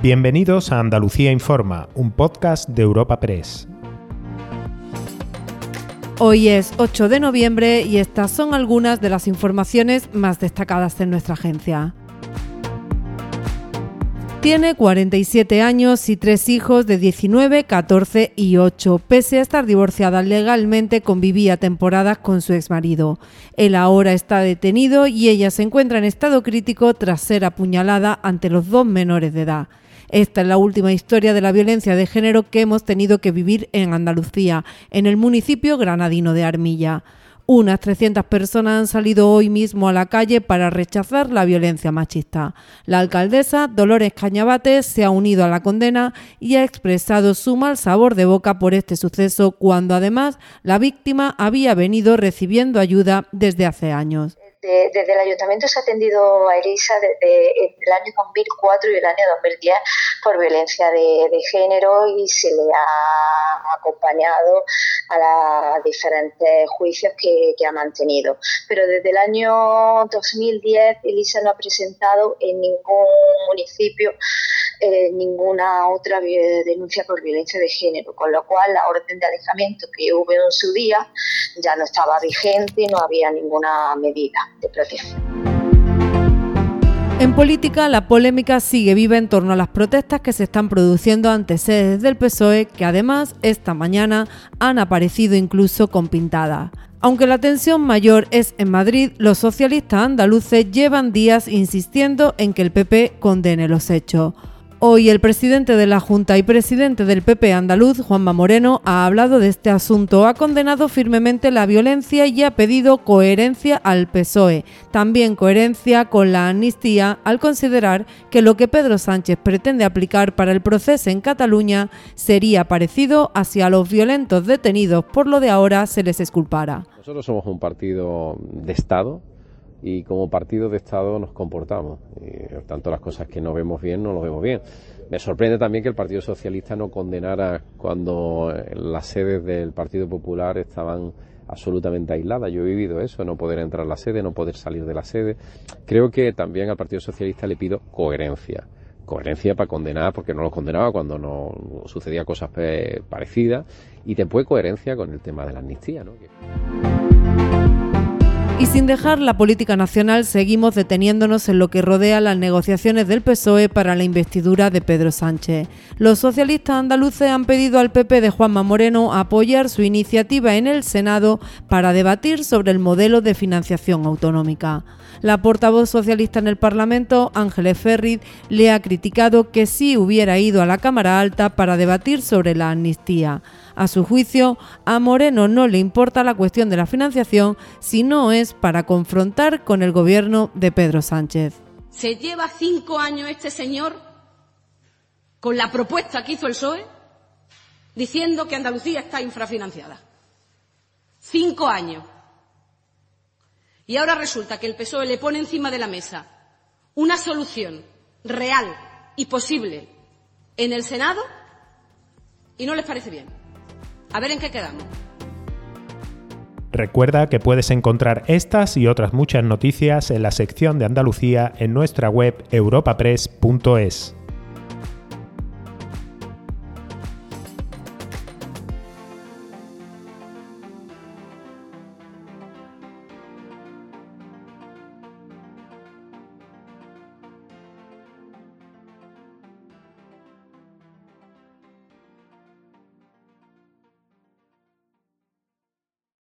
Bienvenidos a Andalucía Informa, un podcast de Europa Press. Hoy es 8 de noviembre y estas son algunas de las informaciones más destacadas en nuestra agencia. Tiene 47 años y tres hijos de 19, 14 y 8. Pese a estar divorciada legalmente, convivía temporadas con su exmarido. Él ahora está detenido y ella se encuentra en estado crítico tras ser apuñalada ante los dos menores de edad. Esta es la última historia de la violencia de género que hemos tenido que vivir en Andalucía, en el municipio granadino de Armilla. Unas 300 personas han salido hoy mismo a la calle para rechazar la violencia machista. La alcaldesa Dolores Cañabate se ha unido a la condena y ha expresado su mal sabor de boca por este suceso cuando además la víctima había venido recibiendo ayuda desde hace años desde el ayuntamiento se ha atendido a Elisa desde el año 2004 y el año 2010 por violencia de, género y se le ha acompañado a los diferentes juicios que, ha mantenido. Pero desde el año 2010 Elisa no ha presentado en ningún municipio eh, ninguna otra denuncia por violencia de género, con lo cual la orden de alejamiento que hubo en su día ya no estaba vigente y no había ninguna medida de protección. En política, la polémica sigue viva en torno a las protestas que se están produciendo ante sedes del PSOE, que además esta mañana han aparecido incluso con pintada. Aunque la tensión mayor es en Madrid, los socialistas andaluces llevan días insistiendo en que el PP condene los hechos. Hoy el presidente de la Junta y presidente del PP andaluz, Juanma Moreno, ha hablado de este asunto, ha condenado firmemente la violencia y ha pedido coherencia al PSOE, también coherencia con la amnistía al considerar que lo que Pedro Sánchez pretende aplicar para el proceso en Cataluña sería parecido hacia los violentos detenidos, por lo de ahora se les esculpara. Nosotros somos un partido de Estado y como partido de Estado nos comportamos. Por tanto, las cosas que no vemos bien, no lo vemos bien. Me sorprende también que el Partido Socialista no condenara cuando las sedes del Partido Popular estaban absolutamente aisladas. Yo he vivido eso, no poder entrar a la sede, no poder salir de la sede. Creo que también al Partido Socialista le pido coherencia. Coherencia para condenar, porque no lo condenaba cuando no sucedía cosas parecidas. Y después coherencia con el tema de la amnistía. ¿no? Y sin dejar la política nacional, seguimos deteniéndonos en lo que rodea las negociaciones del PSOE para la investidura de Pedro Sánchez. Los socialistas andaluces han pedido al PP de Juanma Moreno apoyar su iniciativa en el Senado para debatir sobre el modelo de financiación autonómica. La portavoz socialista en el Parlamento, Ángeles Ferrid, le ha criticado que sí hubiera ido a la Cámara Alta para debatir sobre la amnistía. A su juicio, a Moreno no le importa la cuestión de la financiación si no es para confrontar con el gobierno de Pedro Sánchez. Se lleva cinco años este señor con la propuesta que hizo el PSOE diciendo que Andalucía está infrafinanciada. Cinco años. Y ahora resulta que el PSOE le pone encima de la mesa una solución real y posible en el Senado y no les parece bien. A ver en qué quedamos. Recuerda que puedes encontrar estas y otras muchas noticias en la sección de Andalucía en nuestra web europapress.es.